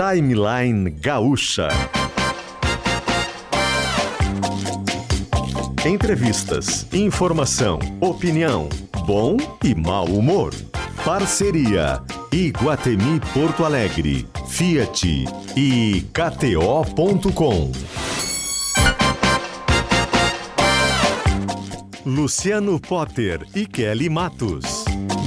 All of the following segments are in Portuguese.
Timeline Gaúcha. Entrevistas, informação, opinião, bom e mau humor. Parceria Iguatemi Porto Alegre, Fiat e KTO.com. Luciano Potter e Kelly Matos.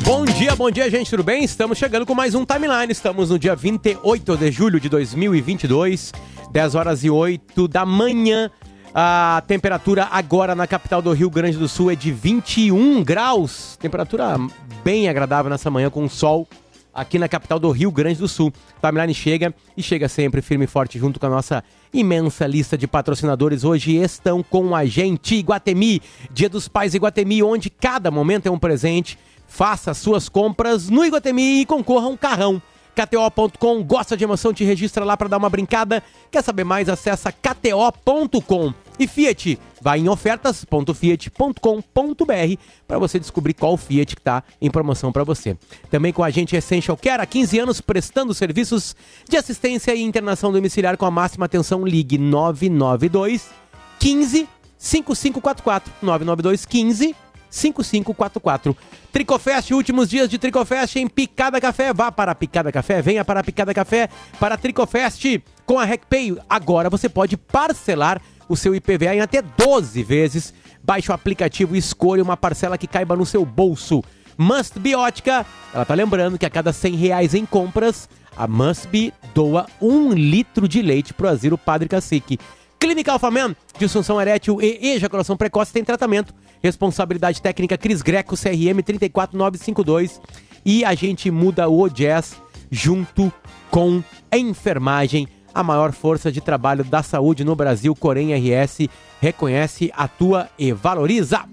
Bom dia, bom dia, gente, tudo bem? Estamos chegando com mais um timeline. Estamos no dia 28 de julho de 2022, 10 horas e 8 da manhã. A temperatura agora na capital do Rio Grande do Sul é de 21 graus. Temperatura bem agradável nessa manhã com sol aqui na capital do Rio Grande do Sul. Timeline chega e chega sempre firme e forte junto com a nossa imensa lista de patrocinadores. Hoje estão com a gente Iguatemi, Dia dos Pais Iguatemi, onde cada momento é um presente. Faça suas compras no Iguatemi e concorra a um carrão. KTO.com, gosta de emoção, te registra lá para dar uma brincada. Quer saber mais? Acessa KTO.com. E Fiat, vai em ofertas.fiat.com.br para você descobrir qual Fiat está em promoção para você. Também com a gente Essential Care, há 15 anos prestando serviços de assistência e internação domiciliar com a máxima atenção. Ligue 992 15 5544 992 15 5544. Tricofest, últimos dias de Tricofest em Picada Café. Vá para Picada Café, venha para Picada Café para Tricofest com a RecPay. Agora você pode parcelar o seu IPVA em até 12 vezes. Baixe o aplicativo e escolha uma parcela que caiba no seu bolso. Must Biótica, ela tá lembrando que a cada 100 reais em compras, a Must Be doa um litro de leite pro Asilo Padre Cacique. Clínica Alfaman, disfunção erétil e ejaculação precoce tem tratamento. Responsabilidade técnica Cris Greco, CRM 34952. E a gente muda o jazz junto com a enfermagem, a maior força de trabalho da saúde no Brasil. Corém RS reconhece, atua e valoriza.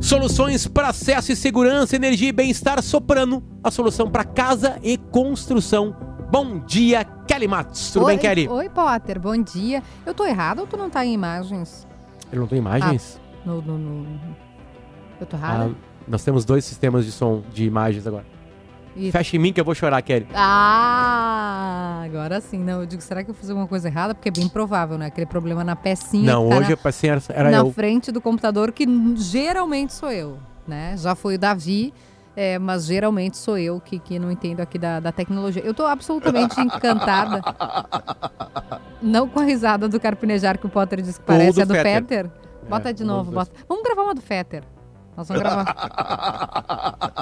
Soluções para acesso e segurança, energia e bem-estar Soprano, a solução para casa e construção. Bom dia, Kelly Matos. Tudo oi, bem, Kelly? Oi, Potter, bom dia. Eu tô errado ou tu não tá em imagens? Ele não tem imagens? No, no, no- Eu tô Ah, errada? nós temos dois sistemas de som, de imagens agora. E- Fecha em mim que eu vou chorar, Kelly. Ah, agora sim. Não, eu digo, será que eu fiz alguma coisa errada? Porque é bem provável, né? Aquele problema na pecinha Não, tá hoje na, a paciência era na eu. frente do computador, que geralmente sou eu, né? Já foi o Davi, é, mas geralmente sou eu que, que não entendo aqui da, da tecnologia. Eu tô absolutamente encantada. Não com a risada do carpinejar que o Potter disse que parece, do é do Fetter. Fetter. Bota É, de novo, bota. Vamos gravar uma do Fetter. Nós vamos gravar.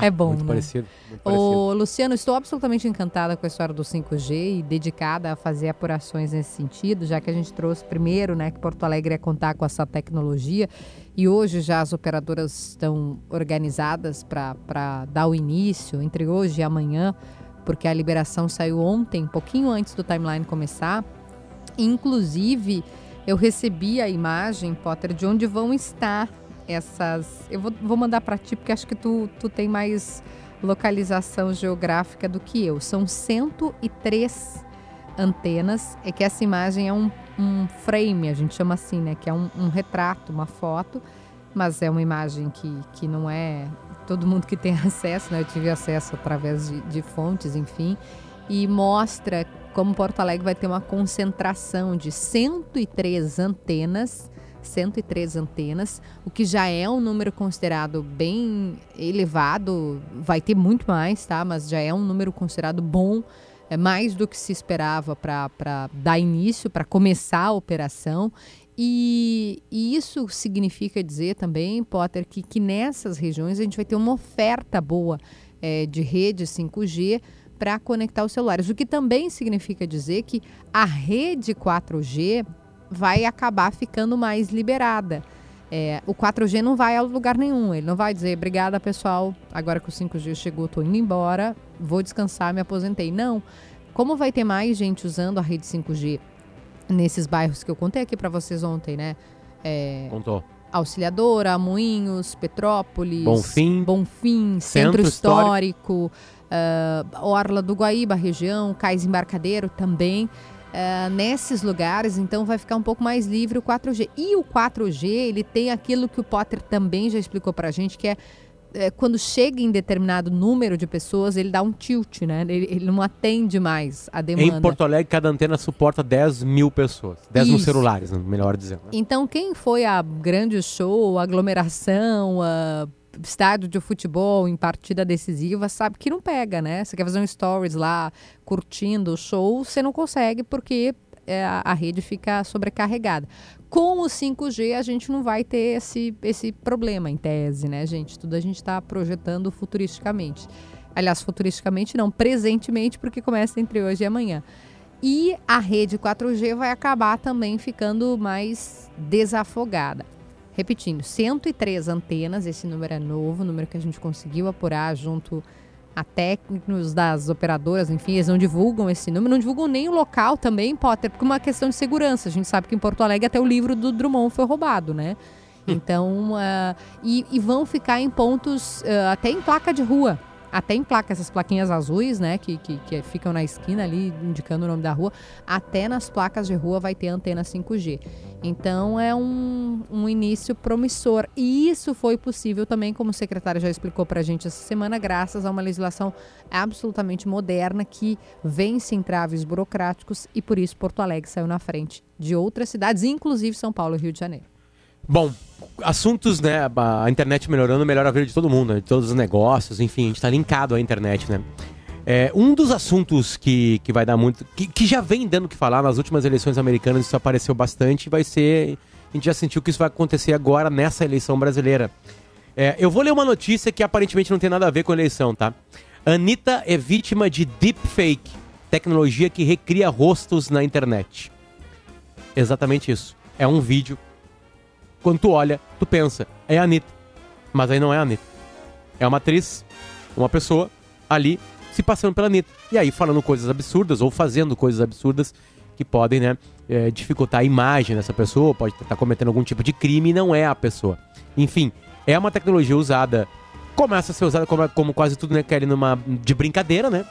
Ah, É bom, Muito né? parecido. Muito. Ô, Luciano, estou absolutamente encantada com a história do 5G e dedicada a fazer apurações nesse sentido, já que a gente trouxe primeiro, né, que Porto Alegre ia contar com essa tecnologia e hoje já as operadoras estão organizadas para dar o início entre hoje e amanhã, porque a liberação saiu ontem, pouquinho antes do timeline começar. Inclusive, eu recebi a imagem, Potter, de onde vão estar essas. Eu vou, vou mandar para ti, porque acho que tu, tu tem mais localização geográfica do que eu. São 103 antenas. É que essa imagem é um, um frame, a gente chama assim, né? Que é um, um retrato, uma foto, mas é uma imagem que, que não é todo mundo que tem acesso, né? Eu tive acesso através de, de fontes, enfim, e mostra como Porto Alegre vai ter uma concentração de 103 antenas. 103 antenas, o que já é um número considerado bem elevado, vai ter muito mais, tá? Mas já é um número considerado bom, é mais do que se esperava para dar início, para começar a operação. E, e isso significa dizer também, Potter, que, que nessas regiões a gente vai ter uma oferta boa eh, de rede 5G para conectar os celulares. O que também significa dizer que a rede 4G vai acabar ficando mais liberada. É, o 4G não vai a lugar nenhum. Ele não vai dizer, obrigada pessoal, agora que o 5G chegou, estou indo embora, vou descansar, me aposentei. Não. Como vai ter mais gente usando a rede 5G nesses bairros que eu contei aqui para vocês ontem, né? É, Contou. Auxiliadora, Moinhos, Petrópolis, Bonfim. Bonfim, Centro Centro, Histórico, ah, Orla do Guaíba, região, Cais Embarcadeiro também. Ah, nesses lugares, então vai ficar um pouco mais livre o 4G. E o 4G, ele tem aquilo que o Potter também já explicou pra gente, que é é, quando chega em determinado número de pessoas, ele dá um tilt, né? Ele, ele não atende mais a demanda. Em Porto Alegre, cada antena suporta 10 mil pessoas. 10 mil celulares, melhor dizendo. né? Então, quem foi a grande show, a aglomeração, a estádio de futebol em partida decisiva, sabe que não pega, né? Você quer fazer um stories lá, curtindo o show, você não consegue porque é, a, rede fica sobrecarregada. Com o 5G, a gente não vai ter esse, esse problema, em tese, né, gente? Tudo a gente está projetando futuristicamente. Aliás, futuristicamente não, presentemente, porque começa entre hoje e amanhã. E a rede 4G vai acabar também ficando mais desafogada. Repetindo, 103 antenas, esse número é novo, número que a gente conseguiu apurar junto a técnicos das operadoras, enfim, eles não divulgam esse número, não divulgam nem o local também, Potter, porque é uma questão de segurança. A gente sabe que em Porto Alegre até o livro do Drummond foi roubado, né? Então, uh, e, e, vão ficar em pontos, uh, até em placa de rua até em placa, essas plaquinhas azuis, né, que, que, que, ficam na esquina ali, indicando o nome da rua, até nas placas de rua vai ter antena 5G. Então é um, um início promissor. E isso foi possível também, como o secretário já explicou para a gente essa semana, graças a uma legislação absolutamente moderna que vence entraves burocráticos e por isso Porto Alegre saiu na frente de outras cidades, inclusive São Paulo e Rio de Janeiro. Bom, assuntos, né? A internet melhorando melhora a vida de todo mundo, né, de todos os negócios, enfim, a gente está linkado à internet, né? É, um dos assuntos que, que vai dar muito. Que, que já vem dando o que falar nas últimas eleições americanas, isso apareceu bastante, vai ser. A gente já sentiu que isso vai acontecer agora nessa eleição brasileira. É, eu vou ler uma notícia que aparentemente não tem nada a ver com a eleição, tá? Anitta é vítima de deepfake, tecnologia que recria rostos na internet. Exatamente isso. É um vídeo quando tu olha, tu pensa, é a Anitta. Mas aí não é a Anitta. É uma atriz, uma pessoa ali se passando pela Anitta. E aí falando coisas absurdas ou fazendo coisas absurdas que podem, né, é, dificultar a imagem dessa pessoa, pode estar cometendo algum tipo de crime e não é a pessoa. Enfim, é uma tecnologia usada, começa a ser usada como, como quase tudo, né, Kelly, numa, de brincadeira, né?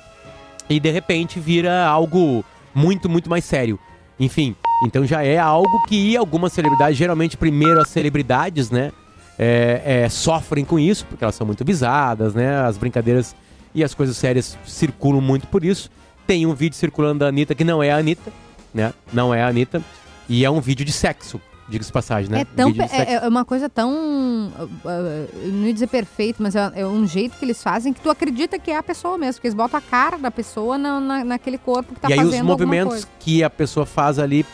E de repente vira algo muito, muito mais sério. Enfim, então já é algo que algumas celebridades, geralmente primeiro as celebridades, né, é, é, sofrem com isso, porque elas são muito visadas, né, as brincadeiras e as coisas sérias circulam muito por isso. Tem um vídeo circulando da Anitta que não é a Anitta, né, não é a Anitta, e é um vídeo de sexo, diga-se passagem, né? É, tão, é, é, uma coisa tão, uh, não ia dizer perfeito, mas é, é, um jeito que eles fazem que tu acredita que é a pessoa mesmo, porque eles botam a cara da pessoa na, na, naquele corpo que tá e fazendo E aí os movimentos que a pessoa faz ali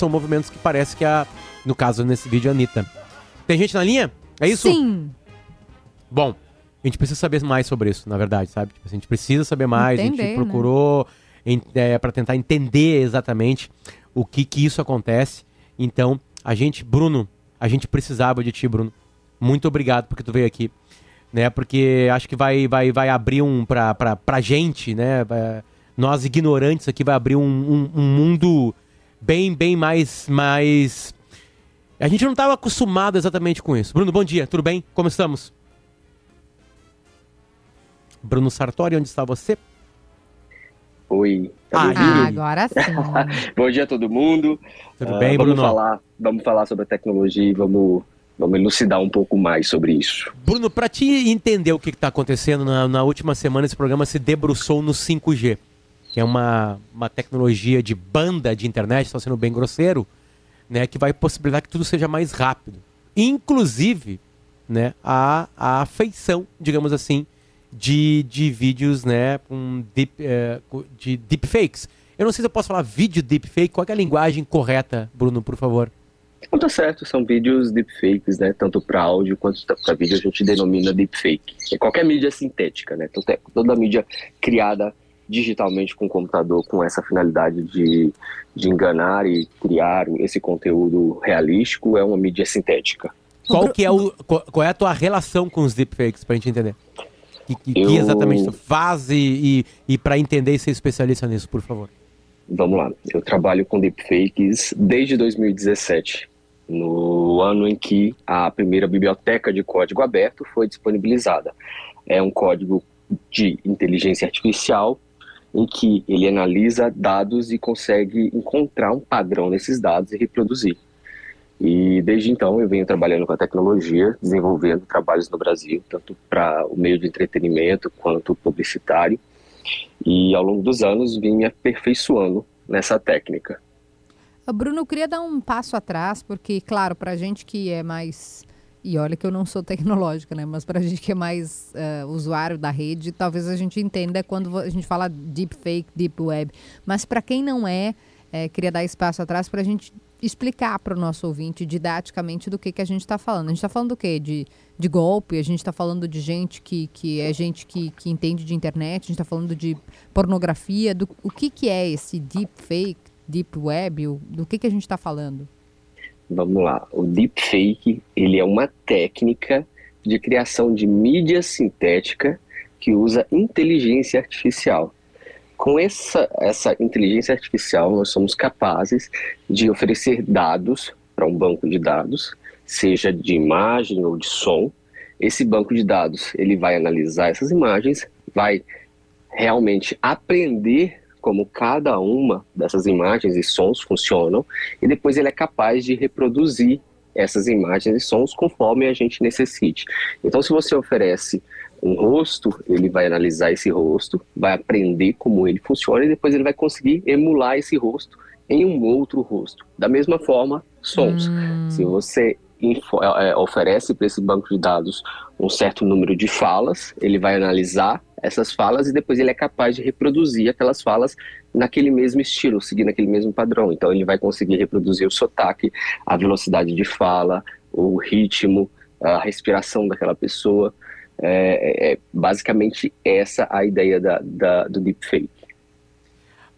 são movimentos que parece que a, no caso nesse vídeo, a Anitta. Tem gente na linha? É isso? Sim. Bom, a gente precisa saber mais sobre isso, na verdade, sabe? Tipo, a gente precisa saber mais, Entender, a gente procurou né? é, para tentar entender exatamente o que que isso acontece. Então, a gente, Bruno, a gente precisava de ti, Bruno. Muito obrigado porque tu veio aqui, né? Porque acho que vai vai vai abrir um pra, pra, pra gente, né? Nós ignorantes aqui vai abrir um, um, um mundo bem, bem mais, mais. A gente não estava acostumado exatamente com isso. Bruno, bom dia, tudo bem? Como estamos? Bruno Sartori, onde está você? Oi. Tá ah, agora sim. bom dia a todo mundo. Tudo uh, bem, vamos Bruno? Falar, vamos falar sobre a tecnologia e vamos, vamos elucidar um pouco mais sobre isso. Bruno, para te entender o que está acontecendo, na, na última semana esse programa se debruçou no 5G que é uma, uma tecnologia de banda de internet, estou sendo bem grosseiro, né, que vai possibilitar que tudo seja mais rápido. Inclusive, né, a, a feição, digamos assim, de, de vídeos né, com deep, é, de deepfakes. Eu não sei se eu posso falar vídeo deepfake, qual é a linguagem correta, Bruno, por favor? Não tá certo, são vídeos deepfakes, né? Tanto para áudio quanto para vídeo a gente denomina deepfake. É qualquer mídia sintética, né? Toda mídia criada digitalmente com o computador com essa finalidade de, de enganar e criar esse conteúdo realístico é uma mídia sintética. Qual que é o qual é a tua relação com os deepfakes para a gente entender? Que, que, eu... que exatamente tu faz e, e, e para entender e ser especialista nisso, por favor. Vamos lá. Eu trabalho com deepfakes desde 2017, no ano em que a primeira biblioteca de código aberto foi disponibilizada. É um código de inteligência artificial em que ele analisa dados e consegue encontrar um padrão nesses dados e reproduzir. E desde então eu venho trabalhando com a tecnologia, desenvolvendo trabalhos no Brasil, tanto para o meio de entretenimento quanto publicitário. E ao longo dos anos vim me aperfeiçoando nessa técnica. Bruno, eu queria dar um passo atrás, porque, claro, para a gente que é mais. E olha que eu não sou tecnológica, né? Mas para a gente que é mais uh, usuário da rede, talvez a gente entenda quando a gente fala deep fake, deep web. Mas para quem não é, é, queria dar espaço atrás para a gente explicar para o nosso ouvinte didaticamente do que, que a gente está falando. A gente está falando do quê? De, de golpe, a gente está falando de gente que, que é gente que, que entende de internet, a gente está falando de pornografia. Do, o que, que é esse deep fake, deep web? O, do que, que a gente está falando? Vamos lá. O deep fake ele é uma técnica de criação de mídia sintética que usa inteligência artificial com essa, essa inteligência artificial, nós somos capazes de oferecer dados para um banco de dados, seja de imagem ou de som. Esse banco de dados ele vai analisar essas imagens, vai realmente aprender como cada uma dessas imagens e sons funcionam, e depois ele é capaz de reproduzir essas imagens e sons conforme a gente necessite. Então, se você oferece um rosto, ele vai analisar esse rosto, vai aprender como ele funciona e depois ele vai conseguir emular esse rosto em um outro rosto. Da mesma forma, sons. Hum. Se você é, oferece para esse banco de dados um certo número de falas, ele vai analisar essas falas e depois ele é capaz de reproduzir aquelas falas naquele mesmo estilo, seguindo aquele mesmo padrão. Então ele vai conseguir reproduzir o sotaque, a velocidade de fala, o ritmo, a respiração daquela pessoa. É, é, é basicamente essa a ideia da, da, do deepfake.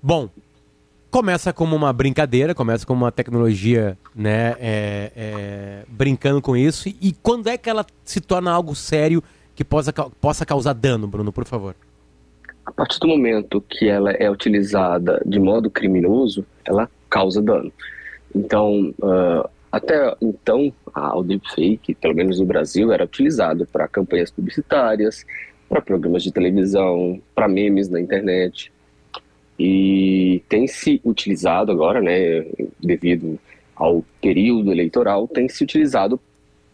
Bom, começa como uma brincadeira, começa como uma tecnologia, né, é, é, brincando com isso. E quando é que ela se torna algo sério que possa, possa causar dano, Bruno, por favor? A partir do momento que ela é utilizada de modo criminoso, ela causa dano. Então, uh, até então, o deepfake, pelo menos no Brasil, era utilizado para campanhas publicitárias, para programas de televisão, para memes na internet. E tem se utilizado agora, né, devido ao período eleitoral, tem se utilizado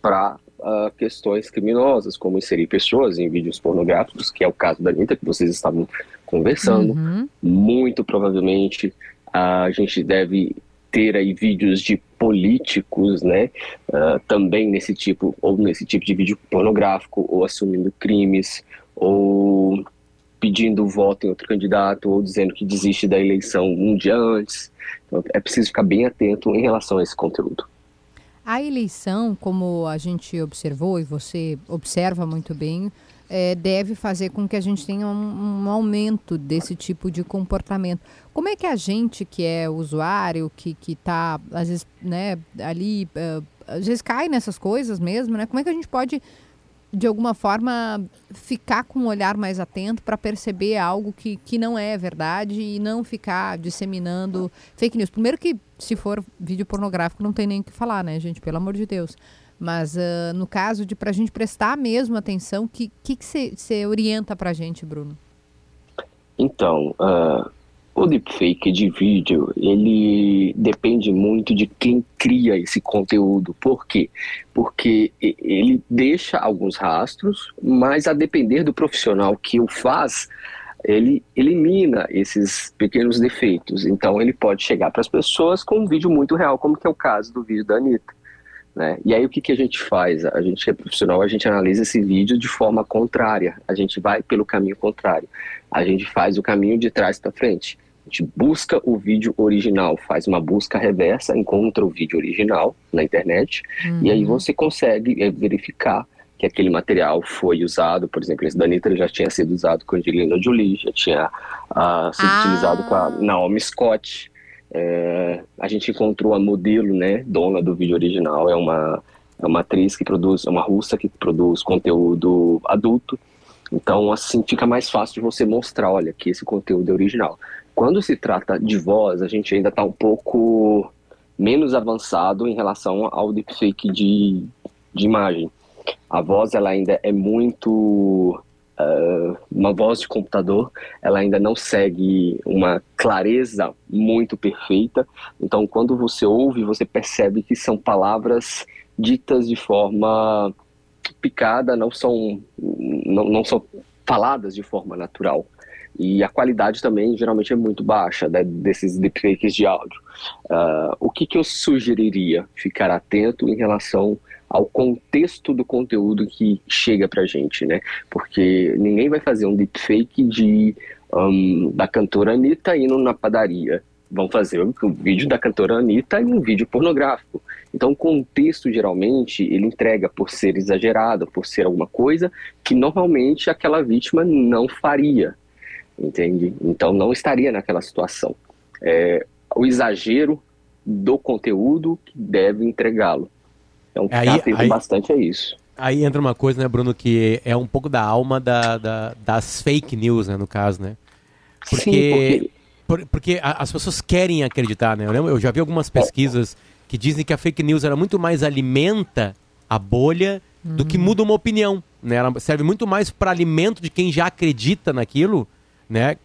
para ah, questões criminosas, como inserir pessoas em vídeos pornográficos, que é o caso da Anitta, que vocês estavam conversando. Uhum. Muito provavelmente a gente deve ter aí vídeos de políticos, né, uh, também nesse tipo, ou nesse tipo de vídeo pornográfico, ou assumindo crimes, ou pedindo voto em outro candidato, ou dizendo que desiste da eleição um dia antes. Então, é preciso ficar bem atento em relação a esse conteúdo. A eleição, como a gente observou e você observa muito bem, é, deve fazer com que a gente tenha um, um, aumento desse tipo de comportamento. Como é que a gente que é usuário, que está, às vezes, né, ali, uh, às vezes cai nessas coisas mesmo, né? Como é que a gente pode, de alguma forma, ficar com um olhar mais atento para perceber algo que, que não é verdade e não ficar disseminando fake news? Primeiro que, se for vídeo pornográfico, não tem nem o que falar, né, gente? Pelo amor de Deus. Mas uh, no caso de para a gente prestar mesmo atenção, o que você que orienta para a gente, Bruno? Então, uh, o deepfake de vídeo, ele depende muito de quem cria esse conteúdo. Por quê? Porque ele deixa alguns rastros, mas a depender do profissional que o faz, ele elimina esses pequenos defeitos. Então ele pode chegar para as pessoas com um vídeo muito real, como que é o caso do vídeo da Anitta. Né? E aí o que, que a gente faz? A gente é profissional, a gente analisa esse vídeo de forma contrária, a gente vai pelo caminho contrário, a gente faz o caminho de trás para frente. Gente busca o vídeo original, faz uma busca reversa, encontra o vídeo original na internet, uhum. e aí uhum. você consegue é, verificar que aquele material foi usado, por exemplo, esse da Anitta já tinha sido usado com a Angelina Jolie, já tinha uh, sido ah. utilizado com a Naomi Scott, é, a gente encontrou a modelo, né, dona do vídeo original, é uma, é uma atriz que produz, é uma russa que produz conteúdo adulto. Então, assim, fica mais fácil de você mostrar, olha, que esse conteúdo é original. Quando se trata de voz, a gente ainda está um pouco menos avançado em relação ao deepfake de, de imagem. A voz, ela ainda é muito uh, uma voz de computador, ela ainda não segue uma clareza muito perfeita. Então, quando você ouve, você percebe que são palavras ditas de forma picada, não são, não, não são faladas de forma natural. E a qualidade também geralmente é muito baixa né, desses deepfakes de áudio. Uh, o que, que eu sugeriria? Ficar atento em relação ao contexto do conteúdo que chega pra gente, né? Porque ninguém vai fazer um deepfake de, um, da cantora Anitta indo na padaria. Vão fazer um vídeo da cantora Anitta e um vídeo pornográfico. Então, o contexto, geralmente, ele entrega por ser exagerado, por ser alguma coisa que normalmente aquela vítima não faria entende? Então não estaria naquela situação. É, o exagero do conteúdo que deve entregá-lo. Então aí, atento aí, bastante a isso. Aí entra uma coisa, né, Bruno, que é um pouco da alma da, da das fake news, né, no caso, né? Porque, Sim, porque... Por, porque as pessoas querem acreditar, né? Eu, lembro, eu já vi algumas pesquisas que dizem que a fake news era muito mais alimenta a bolha uhum. do que uhum. muda uma opinião. Né? Ela serve muito mais para alimento de quem já acredita naquilo né?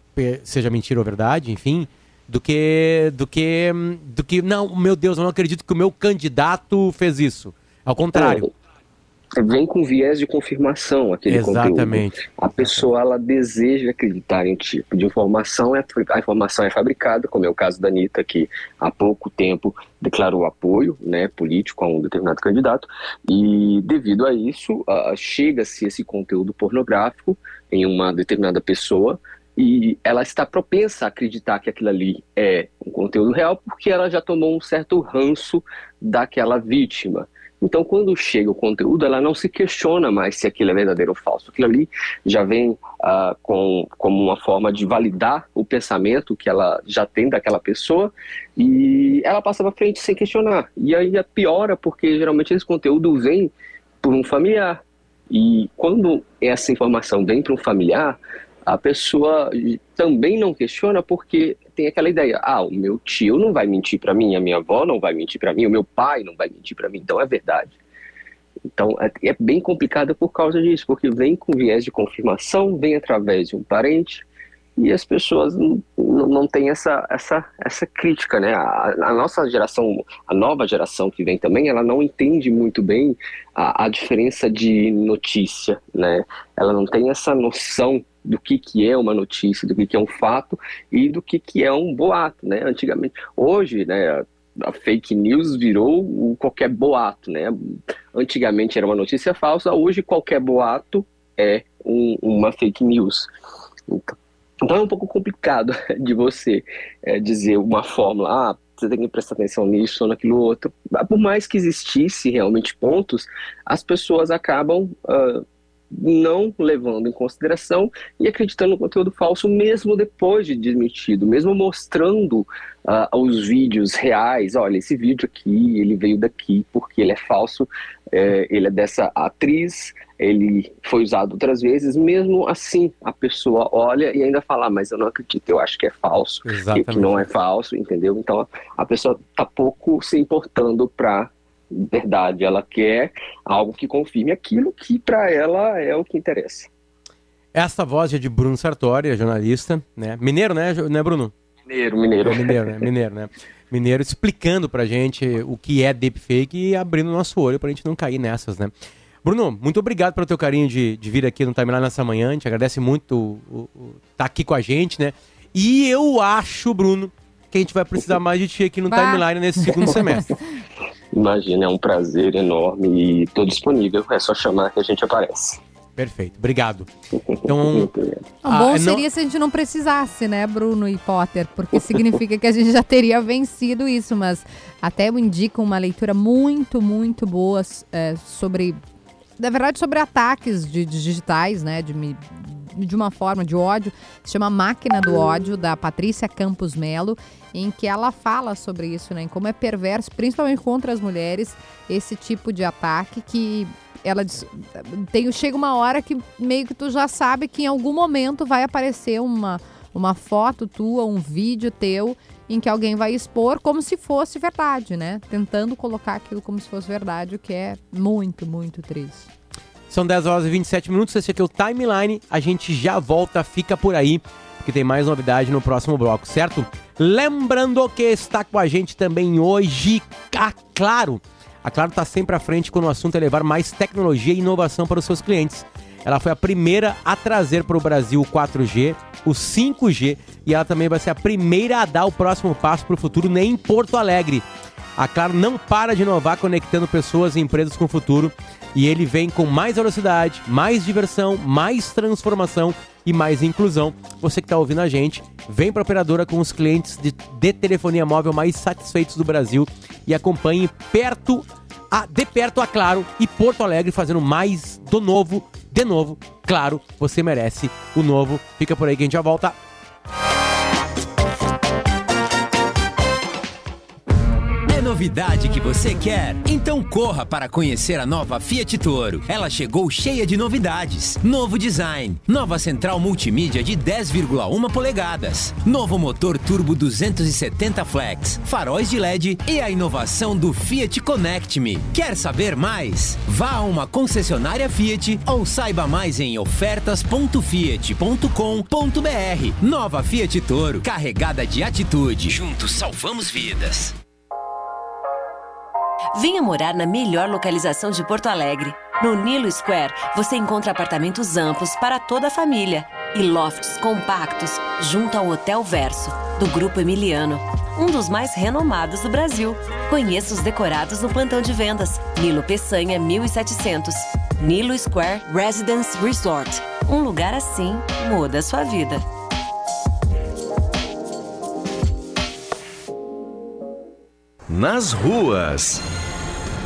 Seja mentira ou verdade, enfim, do que do que do que não, meu Deus, eu não acredito que o meu candidato fez isso. Ao contrário. É, vem com viés de confirmação aquele Exatamente. conteúdo. A pessoa ela deseja acreditar em tipo de informação, é, a informação é fabricada, como é o caso da Anitta, que há pouco tempo declarou apoio né, político a um determinado candidato, e devido a isso, uh, chega-se esse conteúdo pornográfico em uma determinada pessoa, e ela está propensa a acreditar que aquilo ali é um conteúdo real porque ela já tomou um certo ranço daquela vítima. Então, quando chega o conteúdo, ela não se questiona mais se aquilo é verdadeiro ou falso. Aquilo ali já vem uh, com, como uma forma de validar o pensamento que ela já tem daquela pessoa e ela passa para frente sem questionar. E aí piora porque geralmente esse conteúdo vem por um familiar. E quando essa informação vem para um familiar, a pessoa também não questiona porque tem aquela ideia: ah, o meu tio não vai mentir para mim, a minha avó não vai mentir para mim, o meu pai não vai mentir para mim, então é verdade. Então é, é bem complicado por causa disso, porque vem com viés de confirmação, vem através de um parente e as pessoas não, não têm essa, essa, essa crítica, né? A, a, nossa geração, a nova geração que vem também, ela não entende muito bem a, a diferença de notícia, né? Ela não tem essa noção do que, que é uma notícia, do que, que é um fato e do que, que é um boato, né? Antigamente, hoje, né, a fake news virou qualquer boato, né? Antigamente era uma notícia falsa, hoje qualquer boato é um, uma fake news. Então, então, é um pouco complicado de você é, dizer uma fórmula, ah, você tem que prestar atenção nisso ou naquilo outro. Por mais que existisse realmente pontos, as pessoas acabam uh, não levando em consideração e acreditando no conteúdo falso mesmo depois de desmentido, mesmo mostrando uh, os vídeos reais. Olha, esse vídeo aqui, ele veio daqui porque ele é falso, é, ele é dessa atriz, ele foi usado outras vezes. Mesmo assim, a pessoa olha e ainda fala, ah, mas eu não acredito, eu acho que é falso, que, que não é falso, entendeu? Então a pessoa está pouco se importando para verdade, ela quer algo que confirme aquilo que para ela é o que interessa. Esta voz é de Bruno Sartori, é jornalista, né? Mineiro, né, né Bruno? Mineiro, mineiro. É mineiro, né? Mineiro, né? Mineiro explicando pra gente o que é deepfake e abrindo nosso olho pra gente não cair nessas, né? Bruno, muito obrigado pelo teu carinho de, de vir aqui no Timeline nessa manhã. A gente agradece muito estar tá aqui com a gente, né? E eu acho, Bruno, que a gente vai precisar mais de ti aqui no bah. Timeline nesse segundo semestre. Imagina, é um prazer enorme e estou disponível. É só chamar que a gente aparece. Perfeito, obrigado. Então, o bom ah, seria não... se a gente não precisasse, né, Bruno e Potter, porque significa que a gente já teria vencido isso, mas até eu indico uma leitura muito, muito boa é, sobre, na verdade, sobre ataques de, de digitais, né, de, de uma forma de ódio, se chama Máquina do Ódio, da Patrícia Campos Melo, em que ela fala sobre isso, né? Em como é perverso, principalmente contra as mulheres, esse tipo de ataque que ela diz, tem, chega uma hora que meio que tu já sabe que em algum momento vai aparecer uma, uma foto tua, um vídeo teu, em que alguém vai expor como se fosse verdade, né? Tentando colocar aquilo como se fosse verdade, o que é muito, muito triste. São 10 horas e 27 minutos. Esse aqui é o Timeline. A gente já volta, fica por aí, que tem mais novidade no próximo bloco, certo? Lembrando que está com a gente também hoje a Claro. A Claro está sempre à frente quando o assunto é levar mais tecnologia e inovação para os seus clientes. Ela foi a primeira a trazer para o Brasil o 4G, o 5G e ela também vai ser a primeira a dar o próximo passo para o futuro nem em Porto Alegre. A Claro não para de inovar conectando pessoas e empresas com o futuro e ele vem com mais velocidade, mais diversão, mais transformação e mais inclusão. Você que está ouvindo a gente, vem para a operadora com os clientes de, de, telefonia móvel mais satisfeitos do Brasil e acompanhe perto a, de perto a Claro e Porto Alegre fazendo mais do novo, de novo. Claro, você merece o novo. Fica por aí que a gente já volta. Novidade que você quer? Então corra para conhecer a nova Fiat Toro. Ela chegou cheia de novidades. Novo design, nova central multimídia de 10,1 polegadas, novo motor turbo 270 flex, faróis de LED e a inovação do Fiat Connect Me. Quer saber mais? Vá a uma concessionária Fiat ou saiba mais em ofertas.fiat.com.br. Nova Fiat Toro, carregada de atitude. Juntos salvamos vidas. Venha morar na melhor localização de Porto Alegre. No Nilo Square, você encontra apartamentos amplos para toda a família e lofts compactos junto ao Hotel Verso, do Grupo Emiliano, um dos mais renomados do Brasil. Conheça os decorados no plantão de vendas. Nilo Peçanha 1700. Nilo Square Residence Resort. Um lugar assim muda a sua vida. Nas ruas.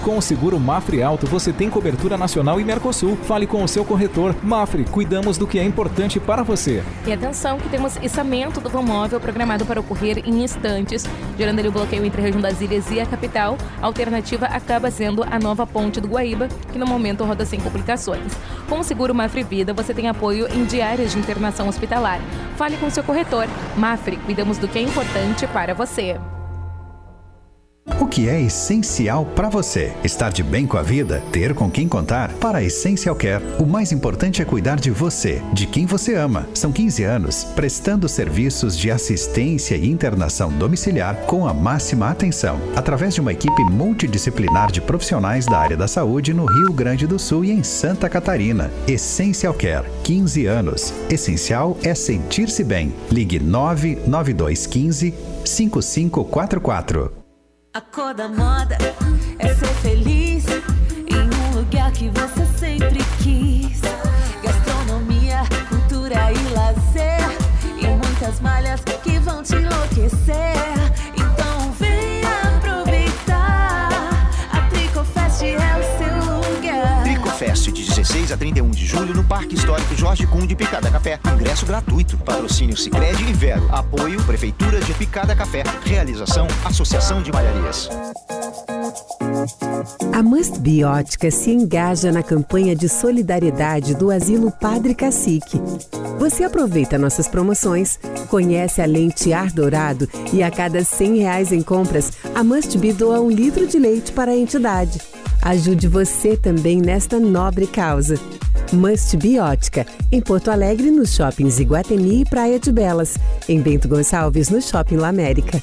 Com o seguro Mafre Alto, você tem cobertura nacional e Mercosul. Fale com o seu corretor. Mafre, cuidamos do que é importante para você. E atenção que temos içamento do vão móvel programado para ocorrer em instantes, gerando ali o bloqueio entre a região das ilhas e a capital. A alternativa acaba sendo a nova ponte do Guaíba, que no momento roda sem complicações. Com o seguro Mafre Vida, você tem apoio em diárias de internação hospitalar. Fale com o seu corretor. Mafre, cuidamos do que é importante para você. O que é essencial para você? Estar de bem com a vida? Ter com quem contar? Para a Essential Care, o mais importante é cuidar de você, de quem você ama. São 15 anos prestando serviços de assistência e internação domiciliar com a máxima atenção, através de uma equipe multidisciplinar de profissionais da área da saúde no Rio Grande do Sul e em Santa Catarina. Essential Care, 15 anos. Essencial é sentir-se bem. Ligue 99215 5544. A cor da moda é ser feliz em um lugar que você sempre quis. Gastronomia, cultura e lazer. E muitas malhas que vão te enlouquecer. Então venha aproveitar. A Tricofest é o seu lugar. Tricofest de 16 a 31 de julho no Parque Histórico Jorge Kuhn de Picada Café. Ingresso gratuito. Patrocínio Sicredi e Vero. Apoio Prefeitura de Picada Café. Realização Associação de Malharias. A Must Biótica se engaja na campanha de solidariedade do Asilo Padre Cacique. Você aproveita nossas promoções, conhece a lente ar dourado e a cada 100 reais em compras, a Must Be doa um litro de leite para a entidade. Ajude você também nesta nobre causa. Must Biótica, em Porto Alegre, nos shoppings Iguatemi e Praia de Belas. Em Bento Gonçalves, no Shopping La América.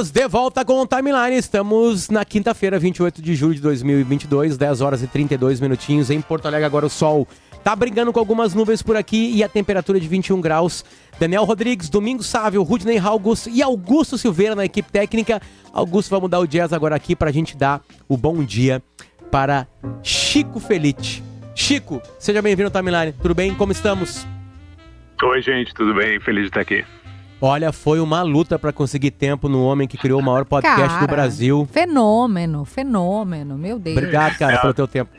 Estamos de volta com o Timeline. Estamos na quinta-feira, 28 de julho de 2022, 10 horas e 32 minutinhos em Porto Alegre. Agora o sol tá brigando com algumas nuvens por aqui e a temperatura de 21 graus. Daniel Rodrigues, Domingo Sávio, Rudney Augusto e Augusto Silveira na equipe técnica. Augusto vai mudar o jazz agora aqui pra gente dar o bom dia para Chico Felite. Chico, seja bem-vindo ao Timeline. Tudo bem? Como estamos? Oi, gente, tudo bem? Feliz de estar aqui. Olha, foi uma luta para conseguir tempo no homem que criou o maior podcast Cara, do Brasil. Fenômeno, fenômeno, meu Deus. Obrigado, cara, pelo teu tempo.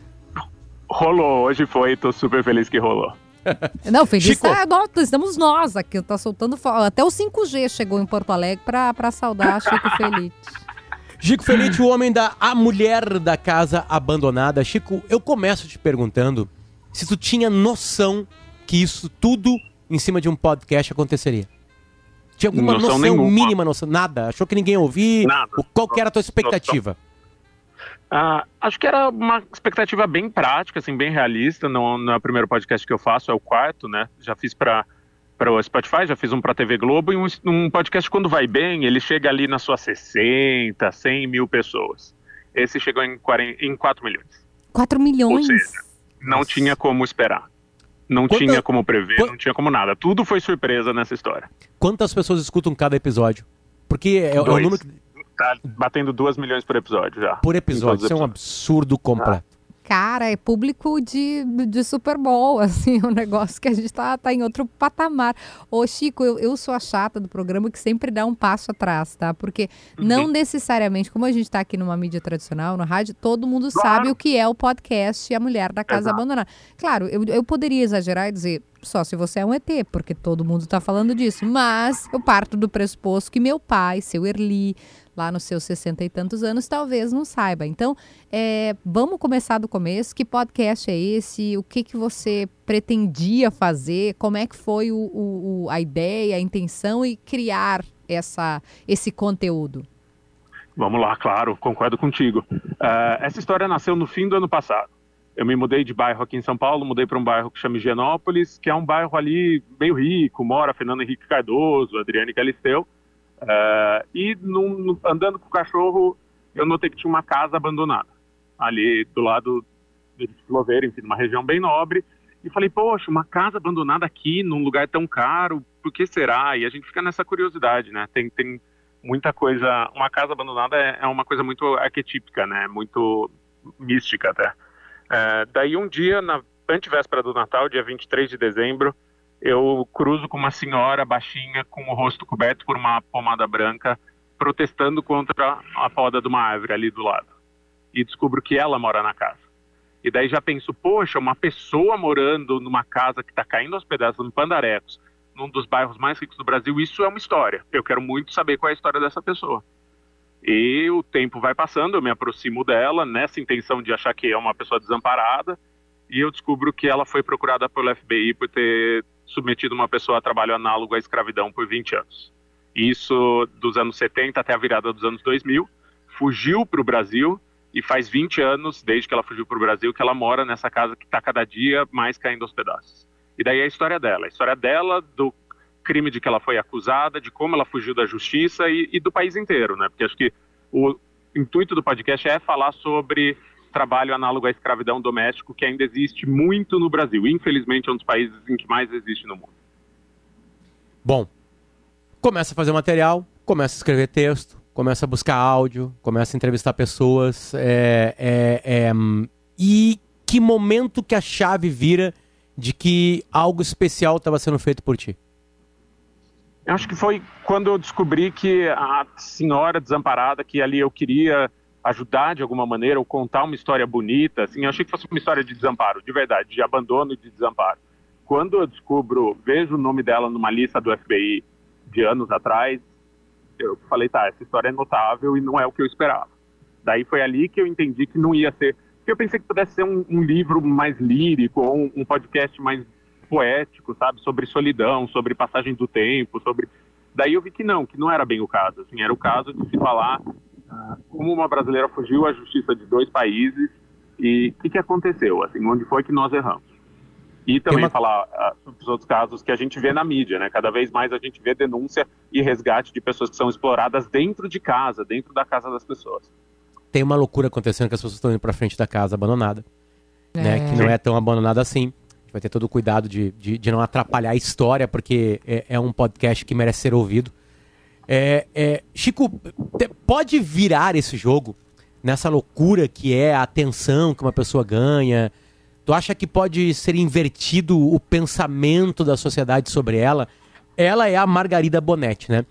Rolou, hoje foi, tô super feliz que rolou. Não, feliz Chico. tá, nós- estamos nós aqui, tá soltando Até o 5G chegou em Porto Alegre pra, pra saudar Chico Feliz. Chico Felite, o homem da a mulher da casa abandonada. Chico, eu começo te perguntando se tu tinha noção que isso tudo em cima de um podcast aconteceria. Tinha alguma Noção noção, nenhuma. mínima noção? Nada? Achou que ninguém ia ouvir? Nada. O- Qual que era a tua expectativa? Ah, acho que era uma expectativa bem prática, assim, bem realista. Não, não é o primeiro podcast que eu faço, é o quarto, né? Já fiz para para o Spotify, já fiz um para TV Globo e um, um podcast quando vai bem, ele chega ali nas suas 60, 100 mil pessoas. Esse chegou em, 40, em 4 milhões. 4 milhões. Ou seja, não tinha como esperar. Não Quanta- tinha como prever, não tinha como nada. Tudo foi surpresa nessa história. Quantas pessoas escutam cada episódio? Porque é, é o número que- Tá batendo 2 milhões por episódio já. por episódio. Isso é um absurdo completo. Cara, é público de, de Super Bowl, assim, um negócio que a gente tá, tá em outro patamar. Ô, Chico, eu, eu sou a chata do programa que sempre dá um passo atrás, tá? Porque não necessariamente, como a gente tá aqui numa mídia tradicional, no rádio, todo mundo sabe o que é o podcast e a mulher da casa Exato. abandonada. Claro, eu, eu poderia exagerar e dizer só se você é um ET, porque todo mundo tá falando disso. Mas eu parto do pressuposto que meu pai, seu Erli, lá nos seus sessenta e tantos anos, talvez não saiba. Então, é, vamos começar do começo. Que podcast é esse? O que, que você pretendia fazer? Como é que foi o, o- a ideia, a intenção e criar essa, esse conteúdo? Vamos lá, claro, concordo contigo. Ah, essa história nasceu no fim do ano passado. Eu me mudei de bairro aqui em São Paulo, mudei para um bairro que chama Higienópolis, que é um bairro ali meio rico, mora Fernando Henrique Cardoso, Adriane Galisteu. Ah, e andando com o cachorro, eu notei que tinha uma casa abandonada, ali do lado de Louveira, enfim, numa região bem nobre. E falei, poxa, uma casa abandonada aqui, num lugar tão caro, por que será? E a gente fica nessa curiosidade, né? Tem, tem muita coisa. Uma casa abandonada é, é uma coisa muito arquetípica, né? Muito mística até. É, daí um dia, na antevéspera do Natal, dia 23 de dezembro, eu cruzo com uma senhora baixinha com o rosto coberto por uma pomada branca, protestando contra a poda de uma árvore ali do lado. E descubro que ela mora na casa. E daí já penso, poxa, uma pessoa morando numa casa que está caindo aos pedaços no Pandarecos, num dos bairros mais ricos do Brasil, isso é uma história. Eu quero muito saber qual é a história dessa pessoa. E o tempo vai passando, eu me aproximo dela nessa intenção de achar que é uma pessoa desamparada, e eu descubro que ela foi procurada pelo FBI por ter submetido uma pessoa a trabalho análogo à escravidão por 20 anos. Isso dos anos 70 até a virada dos anos 2000, fugiu para o Brasil e faz 20 anos, desde que ela fugiu para o Brasil, que ela mora nessa casa que está cada dia mais caindo aos pedaços. E daí é a história dela, a história dela, do crime de que ela foi acusada, de como ela fugiu da justiça e, e do país inteiro, né? Porque acho que o intuito do podcast é falar sobre trabalho análogo à escravidão doméstico que ainda existe muito no Brasil. Infelizmente é um dos países em que mais existe no mundo. Bom, começa a fazer material, começa a escrever texto, começa a buscar áudio, começa a entrevistar pessoas. é, é, é, e que momento que a chave vira de que algo especial estava sendo feito por ti? Eu acho que foi quando eu descobri que a senhora desamparada, que ali eu queria ajudar de alguma maneira, ou contar uma história bonita, assim, eu achei que fosse uma história de desamparo, de verdade, de abandono e de desamparo. Quando eu descubro, vejo o nome dela numa lista do FBI de anos atrás, eu falei, tá, essa história é notável e não é o que eu esperava. Daí foi ali que eu entendi que não ia ser. Porque eu pensei que pudesse ser um, um livro mais lírico, ou um, um podcast mais poético, sabe? Sobre solidão, sobre passagem do tempo, sobre. Daí eu vi que não, que não era bem o caso. Assim, era o caso de se falar como uma brasileira fugiu à justiça de dois países e o que, que aconteceu, assim, onde foi que nós erramos. E também uma- falar ah, sobre os outros casos que a gente vê na mídia, né? Cada vez mais a gente vê denúncia e resgate de pessoas que são exploradas dentro de casa, dentro da casa das pessoas. Tem uma loucura acontecendo que as pessoas estão indo pra frente da casa abandonada, né? É. Que não é tão abandonada assim. A gente vai ter todo o cuidado de, de, de não atrapalhar a história, porque é, é um podcast que merece ser ouvido. É, é, Chico, te- pode virar esse jogo? nessa loucura que é a atenção que uma pessoa ganha? Tu acha que pode ser invertido o pensamento da sociedade sobre ela? Ela é a Margarida Bonetti, né?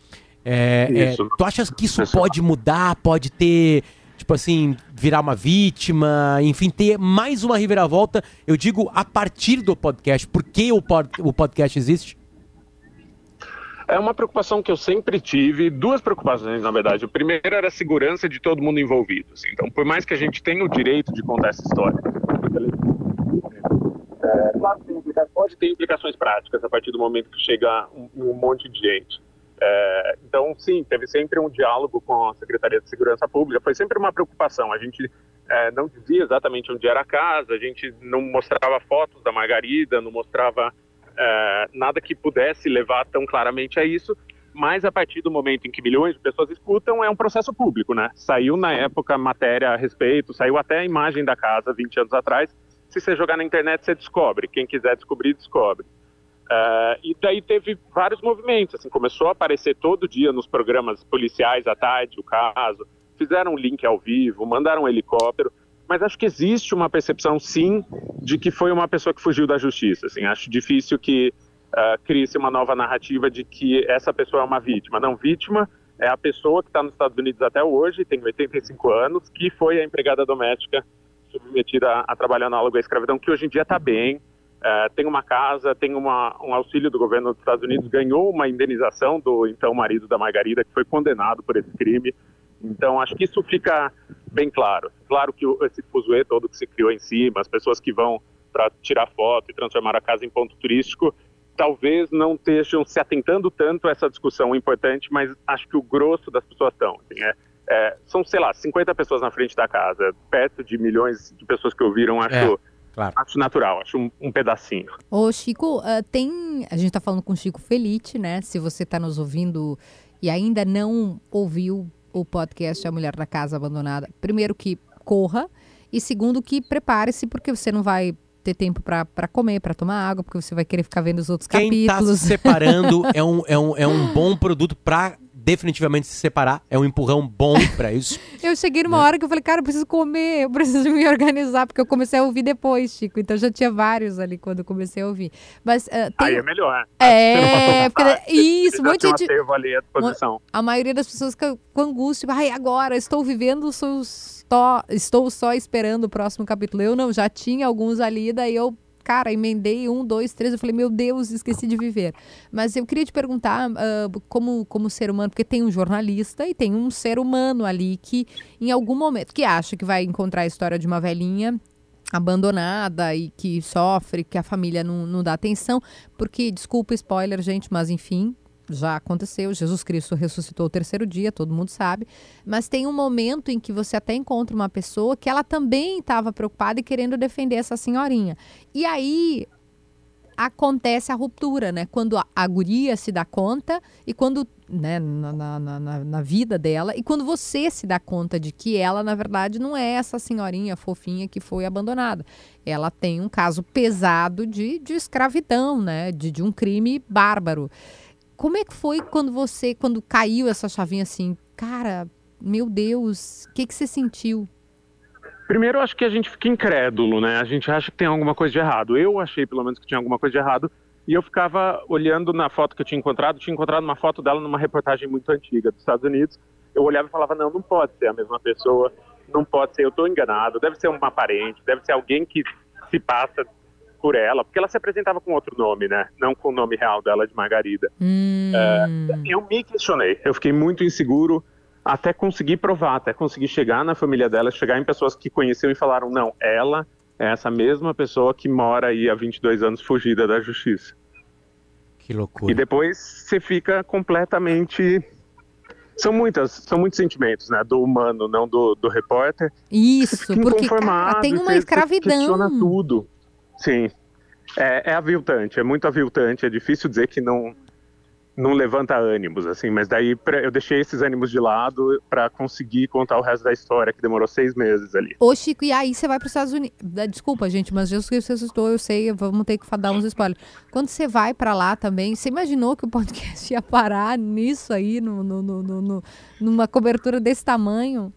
É, é, tu achas que isso pode mudar, pode ter, tipo assim, virar uma vítima, enfim, ter mais uma reviravolta, eu digo, a partir do podcast. Por que o, pod- o podcast existe? É uma preocupação que eu sempre tive, duas preocupações, na verdade. O primeiro era a segurança de todo mundo envolvido. assim. Então, por mais que a gente tenha o direito de contar essa história, claro pode ter implicações práticas a partir do momento que chega um, um monte de gente. É, então, sim, teve sempre um diálogo com a Secretaria de Segurança Pública, foi sempre uma preocupação. A gente é, não dizia exatamente onde era a casa, a gente não mostrava fotos da Margarida, não mostrava é, nada que pudesse levar tão claramente a isso, mas a partir do momento em que milhões de pessoas escutam, é um processo público, né? Saiu na época matéria a respeito, saiu até a imagem da casa 20 anos atrás. Se você jogar na internet, você descobre. Quem quiser descobrir, descobre. É, e daí teve vários movimentos, assim, começou a aparecer todo dia nos programas policiais à tarde o caso, fizeram um link ao vivo, mandaram um helicóptero, mas acho que existe uma percepção, sim, de que foi uma pessoa que fugiu da justiça, assim, acho difícil que uh, crie-se uma nova narrativa de que essa pessoa é uma vítima. Não, vítima é a pessoa que está nos Estados Unidos até hoje, tem 85 anos, que foi a empregada doméstica submetida a, a trabalho análogo à escravidão, que hoje em dia está bem, é, tem uma casa, tem uma, um auxílio do governo dos Estados Unidos, ganhou uma indenização do então marido da Margarida, que foi condenado por esse crime. Então, acho que isso fica bem claro. Claro que o, esse fuzuê todo que se criou em cima, as pessoas que vão para tirar foto e transformar a casa em ponto turístico, talvez não estejam se atentando tanto a essa discussão importante, mas acho que o grosso das pessoas estão. Assim, é, é, são, sei lá, 50 pessoas na frente da casa, perto de milhões de pessoas que ouviram, acho, É, claro. acho natural, acho um, um pedacinho. Ô, Chico, ah, tem. A gente tá falando com o Chico Felite, né? Se você tá nos ouvindo e ainda não ouviu o podcast A Mulher da Casa Abandonada, primeiro que corra, e segundo que prepare-se, porque você não vai ter tempo pra comer, pra tomar água, porque você vai querer ficar vendo os outros Quem tá capítulos. se separando é um, é, um, é um bom produto pra definitivamente se separar. É um empurrão bom pra isso. Eu cheguei Né? numa hora que eu falei, cara, eu preciso comer, eu preciso me organizar, porque eu comecei a ouvir depois, Chico. Então já tinha vários ali quando eu comecei a ouvir. Mas ah, tem. Aí é melhor. É, não passou porque- isso, você um já monte tem de- acervo ali à disposição. A maioria das pessoas fica com angústia. Tipo, Ai, agora estou vivendo, sou só, estou só esperando o próximo capítulo. Eu não, já tinha alguns ali, daí eu, cara, emendei um, dois, três. Eu falei, meu Deus, esqueci de viver. Mas eu queria te perguntar, ah, como, como ser humano, porque tem um jornalista e tem um ser humano ali que, em algum momento, que acha que vai encontrar a história de uma velhinha abandonada e que sofre, que a família não, não dá atenção, porque, desculpa spoiler, gente, mas enfim, já aconteceu, Jesus Cristo ressuscitou o terceiro dia, todo mundo sabe, mas tem um momento em que você até encontra uma pessoa que ela também estava preocupada e querendo defender essa senhorinha. E aí acontece a ruptura, né? Quando a, guria se dá conta e quando, né, na, na, na, na vida dela, e quando você se dá conta de que ela, na verdade, não é essa senhorinha fofinha que foi abandonada. Ela tem um caso pesado de, de escravidão, né? De, de um crime bárbaro. Como é que foi quando você, quando caiu essa chavinha assim, cara, meu Deus, o que, que você sentiu? Primeiro, eu acho que a gente fica incrédulo, né? A gente acha que tem alguma coisa de errado. Eu achei, pelo menos, que tinha alguma coisa de errado. E eu ficava olhando na foto que eu tinha encontrado. Tinha encontrado uma foto dela numa reportagem muito antiga dos Estados Unidos. Eu olhava e falava: não, não pode ser a mesma pessoa. Não pode ser, eu estou enganado. Deve ser uma parente, deve ser alguém que se passa por ela. Porque ela se apresentava com outro nome, né? Não com o nome real dela, de Margarida. É, eu me questionei. Eu fiquei muito inseguro até conseguir provar, até conseguir chegar na família dela, chegar em pessoas que conheciam e falaram: não, ela é essa mesma pessoa que mora aí há 22 anos fugida da justiça. Que loucura. E depois você fica completamente. São muitas, são muitos sentimentos, né? Do humano, não do, do repórter. Isso, porque tem uma você- você escravidão. questiona tudo. Sim. É, é aviltante, é muito aviltante. É difícil dizer que não, não levanta ânimos, assim. Mas daí pra- eu deixei esses ânimos de lado para conseguir contar o resto da história, que demorou seis meses ali. Ô, Chico, e aí você vai para os Estados Unidos. Desculpa, gente, mas Jesus Cristo ressuscitou, eu sei, vamos ter que dar uns spoilers. Quando você vai para lá também, você imaginou que o podcast ia parar nisso aí, no, no- no- no- numa cobertura desse tamanho?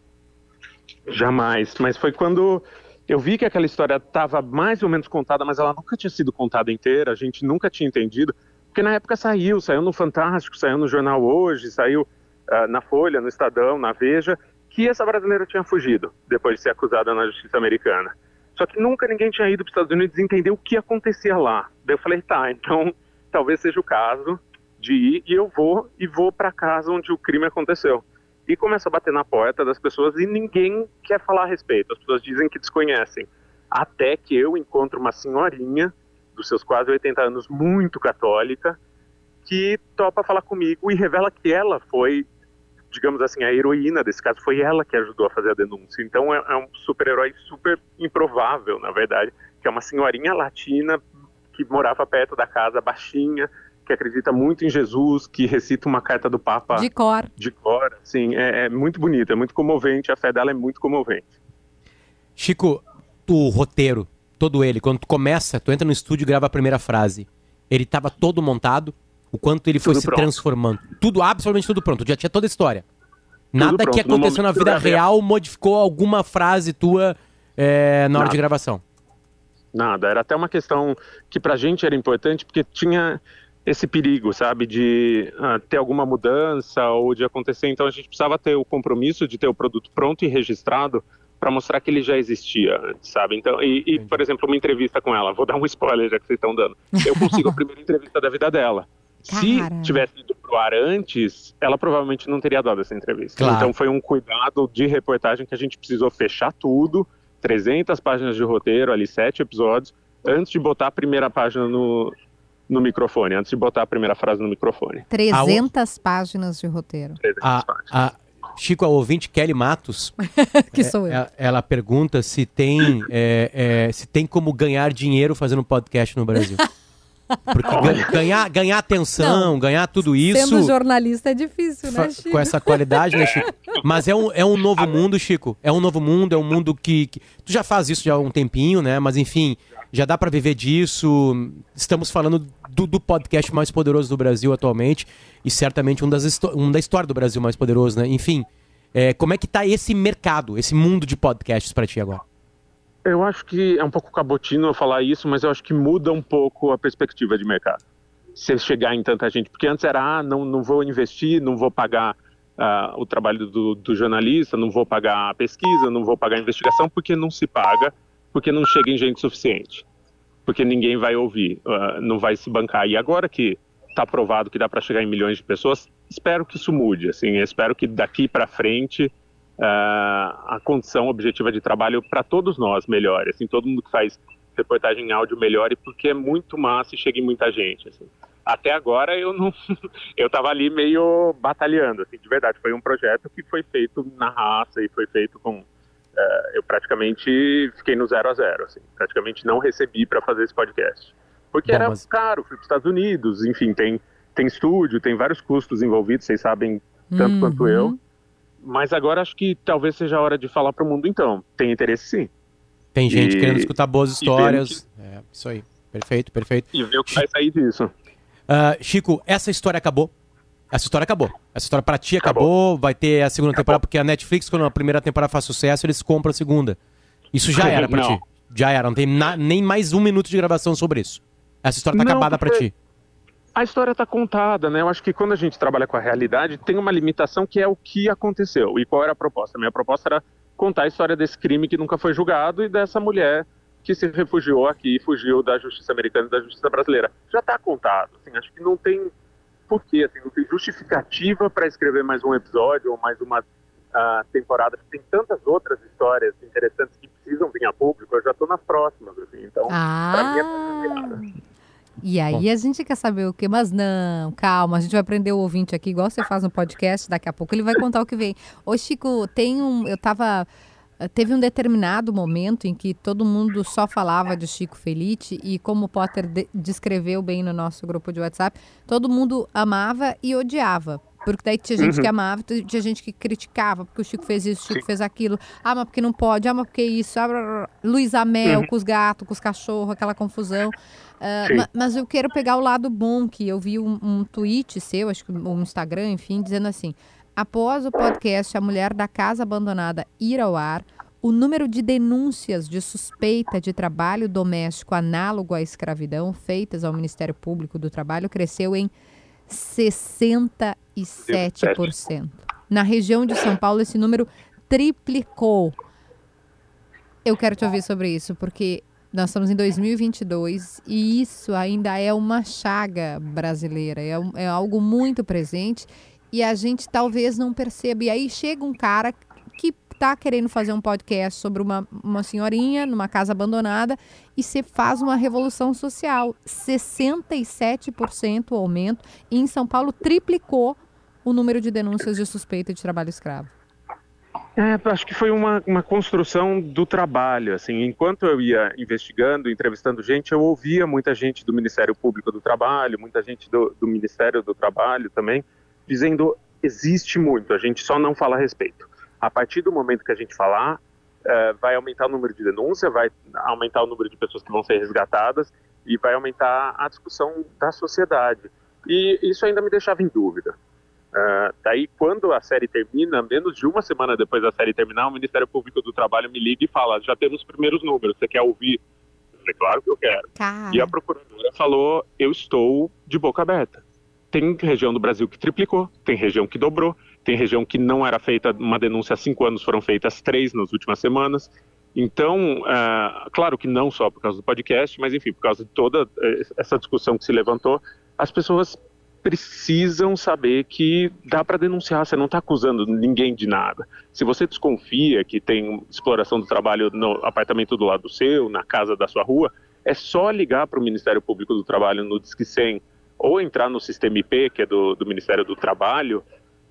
Jamais, mas foi quando eu vi que aquela história estava mais ou menos contada, mas ela nunca tinha sido contada inteira, a gente nunca tinha entendido, porque na época saiu, saiu no Fantástico, saiu no Jornal Hoje, saiu uh, na Folha, no Estadão, na Veja, que essa brasileira tinha fugido depois de ser acusada na justiça americana. Só que nunca ninguém tinha ido para os Estados Unidos entender o que acontecia lá. Daí eu falei, tá, então talvez seja o caso de ir e eu vou e vou para casa onde o crime aconteceu. E começa a bater na porta das pessoas e ninguém quer falar a respeito. As pessoas dizem que desconhecem. Até que eu encontro uma senhorinha dos seus quase 80 anos, muito católica, que topa falar comigo e revela que ela foi, digamos assim, a heroína desse caso. Foi ela que ajudou a fazer a denúncia. Então é, é um super-herói super improvável, na verdade, que é uma senhorinha latina que morava perto da casa, baixinha, que acredita muito em Jesus, que recita uma carta do Papa de cor. De cor, sim, é, é muito bonito, é muito comovente, a fé dela é muito comovente. Chico, o roteiro, todo ele, quando tu começa, tu entra no estúdio e grava a primeira frase. Ele estava todo montado, o quanto ele foi tudo se pronto. transformando. Tudo, absolutamente tudo pronto, já tinha toda a história. Nada pronto, que aconteceu na vida real modificou alguma frase tua é, na hora Nada. de gravação. Nada, era até uma questão que pra gente era importante, porque tinha esse perigo, sabe, de uh, ter alguma mudança ou de acontecer. Então a gente precisava ter o compromisso de ter o produto pronto e registrado para mostrar que ele já existia antes, sabe? Então, e, e, por exemplo, uma entrevista com ela, vou dar um spoiler já que vocês estão dando. Eu consigo a primeira entrevista da vida dela. Se tivesse ido pro ar antes, ela provavelmente não teria dado essa entrevista. Claro. Então foi um cuidado de reportagem que a gente precisou fechar tudo, 300 páginas de roteiro, ali sete episódios, antes de botar a primeira página no, no microfone, antes de botar a primeira frase no microfone. 300 a... páginas de roteiro. 300 a, páginas. A, Chico, a ouvinte Kelly Matos, que é, sou eu. Ela, ela pergunta se tem, é, é, se tem como ganhar dinheiro fazendo podcast no Brasil. Porque ganhar, ganhar atenção, Não, ganhar tudo isso. Sendo jornalista é difícil, né, Chico? Com essa qualidade, né, Chico? Mas é um, é um novo mundo, Chico. É um novo mundo, é um mundo que, que. Tu já faz isso já há um tempinho, né? Mas enfim, já dá para viver disso. Estamos falando do, do, podcast mais poderoso do Brasil atualmente e certamente um, das um da história do Brasil mais poderoso, né? Enfim, é, como é que tá esse mercado, esse mundo de podcasts para ti agora? Eu acho que é um pouco cabotino eu falar isso, mas eu acho que muda um pouco a perspectiva de mercado. Se chegar em tanta gente, porque antes era, ah, não, não vou investir, não vou pagar uh, o trabalho do, do jornalista, não vou pagar a pesquisa, não vou pagar a investigação, porque não se paga porque não chega em gente suficiente, porque ninguém vai ouvir, uh, não vai se bancar. E agora que está provado que dá para chegar em milhões de pessoas, espero que isso mude. Assim, espero que daqui para frente uh, a condição objetiva de trabalho para todos nós melhore. Assim, todo mundo que faz reportagem em áudio melhore, porque é muito massa e chega em muita gente. Assim. Até agora eu não, eu estava ali meio batalhando, assim, de verdade. Foi um projeto que foi feito na raça e foi feito com eu praticamente fiquei no zero a zero, assim, praticamente não recebi para fazer esse podcast. Porque Bom, era mas... caro, fui para os Estados Unidos, enfim, tem, tem estúdio, tem vários custos envolvidos, vocês sabem tanto uhum. quanto eu. Mas agora acho que talvez seja a hora de falar para o mundo, então. Tem interesse sim. Tem gente e... querendo escutar boas histórias. Que... É, isso aí. Perfeito, perfeito. E ver o que vai sair disso. Uh, Chico, essa história acabou? Essa história acabou. Essa história pra ti acabou. acabou vai ter a segunda acabou. temporada, porque a Netflix, quando a primeira temporada faz sucesso, eles compram a segunda. Isso já era pra não. ti. Já era. Não tem na, nem mais um minuto de gravação sobre isso. Essa história tá não, acabada pra ti. A história tá contada, né? Eu acho que quando a gente trabalha com a realidade, tem uma limitação que é o que aconteceu. E qual era a proposta? A minha proposta era contar a história desse crime que nunca foi julgado e dessa mulher que se refugiou aqui, fugiu da justiça americana e da justiça brasileira. Já tá contado. Assim, acho que não tem porquê, assim, não tem justificativa para escrever mais um episódio ou mais uma uh, temporada. Tem tantas outras histórias interessantes que precisam vir a público, eu já estou nas próximas, assim, então, ah. pra mim é e aí a gente quer saber o quê? Mas não, calma, a gente vai aprender o ouvinte aqui, igual você faz no podcast, daqui a pouco ele vai contar o que vem. Ô Chico, tem um. Eu tava teve um determinado momento em que todo mundo só falava de Chico Felite e como o Potter de descreveu bem no nosso grupo de WhatsApp, todo mundo amava e odiava. Porque daí tinha gente uhum. que amava, tinha gente que criticava, porque o Chico fez isso, o Chico Sim. fez aquilo. Ah, mas porque não pode, ah, mas porque isso. Ah, Luiz Amel uhum. com os gatos, com os cachorros, aquela confusão. Uh, mas eu quero pegar o lado bom, que eu vi um, um tweet seu, acho que um Instagram, enfim, dizendo assim: Após o podcast A Mulher da Casa Abandonada ir ao ar, o número de denúncias de suspeita de trabalho doméstico análogo à escravidão feitas ao Ministério Público do Trabalho cresceu em 67%. Na região de São Paulo, esse número triplicou. Eu quero te ouvir sobre isso, porque nós estamos em 2022 e isso ainda é uma chaga brasileira, é, é algo muito presente e a gente talvez não perceba. E aí chega um cara que está querendo fazer um podcast sobre uma, uma senhorinha numa casa abandonada e você faz uma revolução social. 67% o aumento e em São Paulo triplicou o número de denúncias de suspeita de trabalho escravo. É, acho que foi uma, uma construção do trabalho, assim, enquanto eu ia investigando, entrevistando gente, eu ouvia muita gente do Ministério Público do Trabalho, muita gente do, do Ministério do Trabalho também, dizendo, existe muito, a gente só não fala a respeito. A partir do momento que a gente falar, eh, vai aumentar o número de denúncia, vai aumentar o número de pessoas que vão ser resgatadas e vai aumentar a discussão da sociedade. E isso ainda me deixava em dúvida. Ah, daí, quando a série termina, menos de uma semana depois da série terminar, o Ministério Público do Trabalho me liga e fala: já temos os primeiros números, você quer ouvir? Eu falei, claro que eu quero. E a procuradora falou: eu estou de boca aberta. Tem região do Brasil que triplicou, tem região que dobrou, tem região que não era feita uma denúncia há cinco anos, foram feitas três nas últimas semanas. Então, ah, claro que não só por causa do podcast, mas enfim, por causa de toda eh, essa discussão que se levantou, as pessoas precisam saber que dá para denunciar, você não está acusando ninguém de nada. Se você desconfia que tem exploração do trabalho no apartamento do lado seu, na casa da sua rua, é só ligar para o Ministério Público do Trabalho no Disque 100 ou entrar no sistema IP, que é do, do Ministério do Trabalho,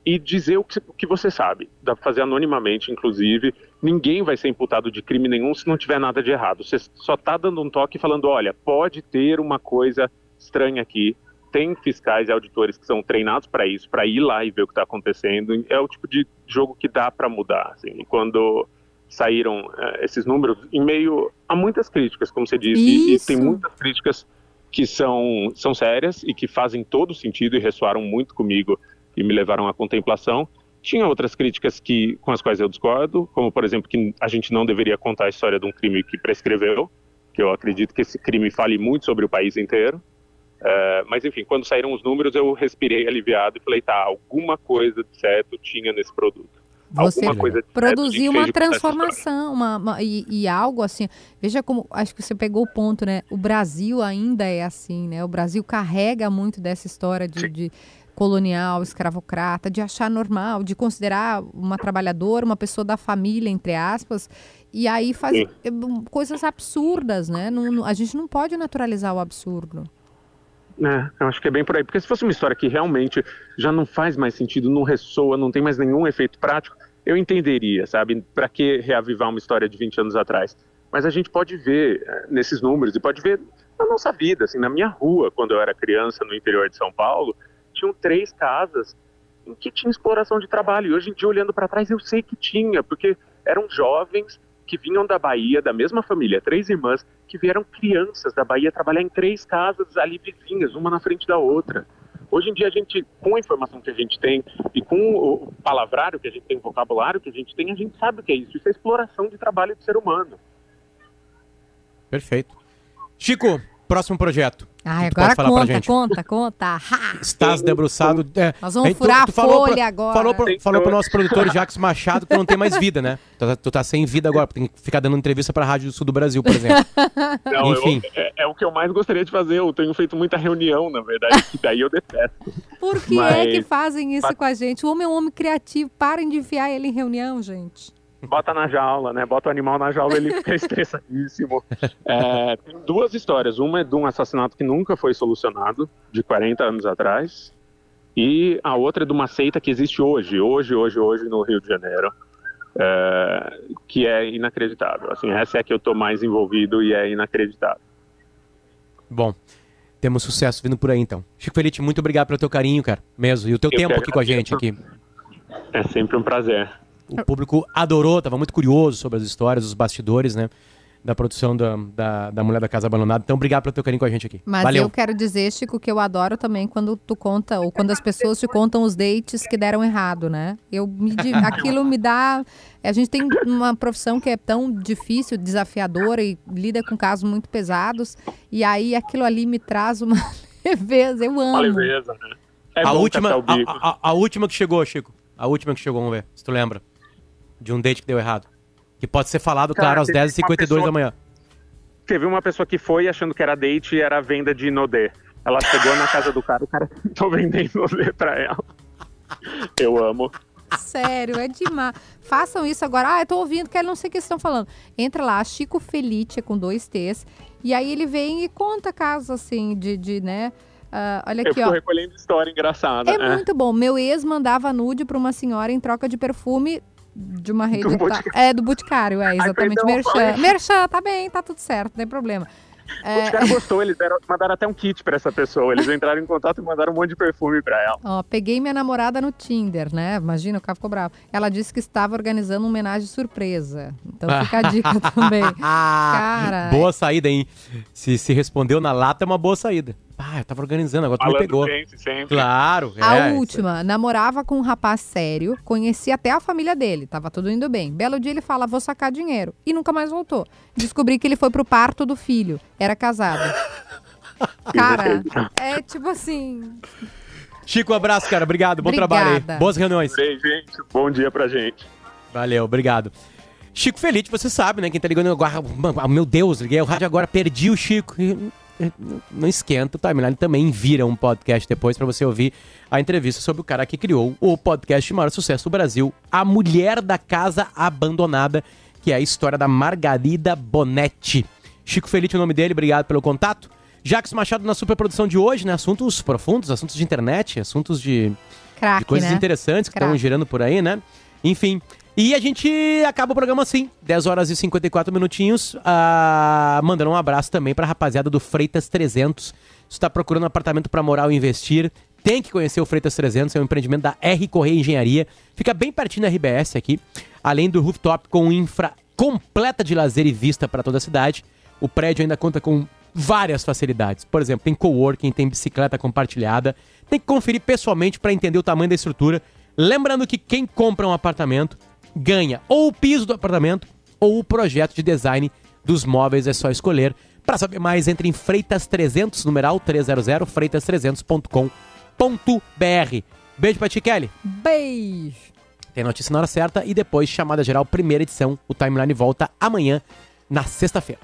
e dizer o que, o que você sabe. Dá para fazer anonimamente, inclusive. Ninguém vai ser imputado de crime nenhum se não tiver nada de errado. Você só está dando um toque falando: olha, pode ter uma coisa estranha aqui. Tem fiscais e auditores que são treinados para isso, para ir lá e ver o que está acontecendo. É o tipo de jogo que dá para mudar. Assim. E quando saíram eh, esses números, em meio a muitas críticas, como você disse, e- e tem muitas críticas que são, são sérias e que fazem todo sentido e ressoaram muito comigo e me levaram à contemplação. Tinha outras críticas que, com as quais eu discordo, como, por exemplo, que a gente não deveria contar a história de um crime que prescreveu, que eu acredito que esse crime fale muito sobre o país inteiro. É, mas, enfim, quando saíram os números, eu respirei aliviado e falei, tá, alguma coisa de certo tinha nesse produto. Você produziu uma transformação uma, uma- e, e algo assim. Veja como, acho que você pegou o ponto, né? O Brasil ainda é assim, né? O Brasil carrega muito dessa história de, de colonial, escravocrata, de achar normal, de considerar uma trabalhadora, uma pessoa da família, entre aspas, e aí faz Sim. eh, coisas absurdas, né? Não- não- a gente não pode naturalizar o absurdo. É, eu acho que é bem por aí. Porque se fosse uma história que realmente já não faz mais sentido, não ressoa, não tem mais nenhum efeito prático, eu entenderia, sabe? Para que reavivar uma história de 20 anos atrás? Mas a gente pode ver eh, nesses números e pode ver na nossa vida, assim, na minha rua, quando eu era criança no interior de São Paulo, tinham três casas em que tinha exploração de trabalho. E hoje em dia, olhando para trás, eu sei que tinha, porque eram jovens que vinham da Bahia, da mesma família, três irmãs, que vieram crianças da Bahia trabalhar em três casas ali vizinhas, uma na frente da outra. Hoje em dia, a gente, com a informação que a gente tem e com o palavrário que a gente tem, o vocabulário que a gente tem, a gente sabe o que é isso. Isso é exploração de trabalho do ser humano. Perfeito. Chico, próximo projeto. Tu agora pra conta, gente? conta, conta. Estás debruçado. É, Nós vamos aí tu- furar tu a falou folha pro- agora. Falou pro, falou pro nosso produtor Jacques Machado que não tem mais vida, né? Tu, tá- tu tá sem vida agora, tem que ficar dando entrevista pra Rádio do Sul do Brasil, por exemplo. Não, eu- Enfim. é, é o que eu mais gostaria de fazer. Eu tenho feito muita reunião, na verdade, que daí eu detesto. Por que é que Mas- fazem isso Mas- com a gente? O homem é um homem criativo. Parem de enfiar ele em reunião, gente. Bota na jaula, né? Bota o animal na jaula, ele fica estressadíssimo. É, tem duas histórias. Uma é de um assassinato que nunca foi solucionado, de 40 anos atrás. E a outra é de uma seita que existe hoje, hoje, hoje, hoje, no Rio de Janeiro. é, que é inacreditável. Assim, essa é a que eu tô mais envolvido e é inacreditável. Bom, temos sucesso vindo por aí então. Chico Felite, muito obrigado pelo teu carinho, cara. Mesmo. E o teu Eu tempo aqui com a gente aqui. É sempre um prazer. O público adorou, tava muito curioso sobre as histórias, os bastidores, né? da produção da, da, da Mulher da Casa Abandonada. Então, obrigado pelo teu carinho com a gente aqui. Mas Valeu. eu quero dizer, Chico, que eu adoro também quando tu conta, ou quando as pessoas te contam os dates que deram errado, né? Eu me, aquilo me dá. A gente tem uma profissão que é tão difícil, desafiadora e lida com casos muito pesados. E aí aquilo ali me traz uma leveza. Eu amo. Uma leveza, né? É a, última, catar o bico. a, a- a última que chegou, Chico. A última que chegou, vamos ver, se tu lembra. De um date que deu errado. Que pode ser falado, Cara, claro, às teve uma 10h52 pessoa- da manhã. Teve uma pessoa que foi achando que era date e era venda de Inodê. Ela chegou na casa do cara, o cara tô vendendo Inodê pra ela. Eu amo. Sério, é demais. Façam isso agora. Ah, eu tô ouvindo que ele não sei o que vocês estão falando. Entra lá, Chico Felice com dois T's. E aí ele vem e conta casos assim de, de né? ah, olha Eu aqui, fico ó. recolhendo história engraçada. É muito bom. Meu ex mandava nude pra uma senhora em troca de perfume de uma rede. Do tá-. É, do Boticário, é, exatamente. perdão, Merchan. Merchan, tá bem, tá tudo certo, não tem problema. É, Os caras gostou, eles deram, mandaram até um kit pra essa pessoa. Eles entraram em contato e mandaram um monte de perfume pra ela. Ó, peguei minha namorada no Tinder, né? Imagina, o cara ficou bravo. Ela disse que estava organizando uma homenagem surpresa. Então fica a dica também. Cara, Boa saída, hein? Se, se respondeu na lata, é uma boa saída. Ah, eu tava organizando, agora tu me Falando pegou. sempre, sempre. Claro. A é, última, namorava com um rapaz sério, conhecia até a família dele, tava tudo indo bem. Belo dia ele fala, vou sacar dinheiro. E nunca mais voltou. Descobri que ele foi pro parto do filho, era casado. Cara, é tipo assim. Chico, um abraço, cara. Obrigado. Bom trabalho aí. Obrigada. Boas reuniões. Adorei, gente. Bom dia pra gente. Valeu, obrigado. Chico Felite, você sabe, né? Quem tá ligando agora. Ah, Meu Deus, liguei o rádio agora, perdi o Chico. E, Não esquenta, o Timeline também vira um podcast depois pra você ouvir a entrevista sobre o cara que criou o podcast de maior sucesso do Brasil, A Mulher da Casa Abandonada, que é a história da Margarida Bonetti. Chico Felite é o nome dele, obrigado pelo contato. Jacques Machado na superprodução de hoje, né? Assuntos profundos, assuntos de internet, assuntos de, Craque, de coisas né? interessantes que estão girando por aí, né? Enfim. E a gente acaba o programa assim, 10 horas e 54 minutinhos, ah, mandando um abraço também pra rapaziada do Freitas 300. Se tá procurando apartamento pra morar ou investir, tem que conhecer o Freitas 300, é um empreendimento da R Correia Engenharia. Fica bem pertinho da RBS aqui, além do rooftop com infra completa de lazer e vista para toda a cidade. O prédio ainda conta com várias facilidades. Por exemplo, tem coworking, tem bicicleta compartilhada. Tem que conferir pessoalmente para entender o tamanho da estrutura. Lembrando que quem compra um apartamento ganha ou o piso do apartamento ou o projeto de design dos móveis. É só escolher. Para saber mais, entre em Freitas 300, numeral 300, freitas300.com.br. Beijo pra ti, Kelly. Beijo. Tem notícia na hora certa e depois chamada geral, primeira edição. O Timeline volta amanhã, na sexta-feira.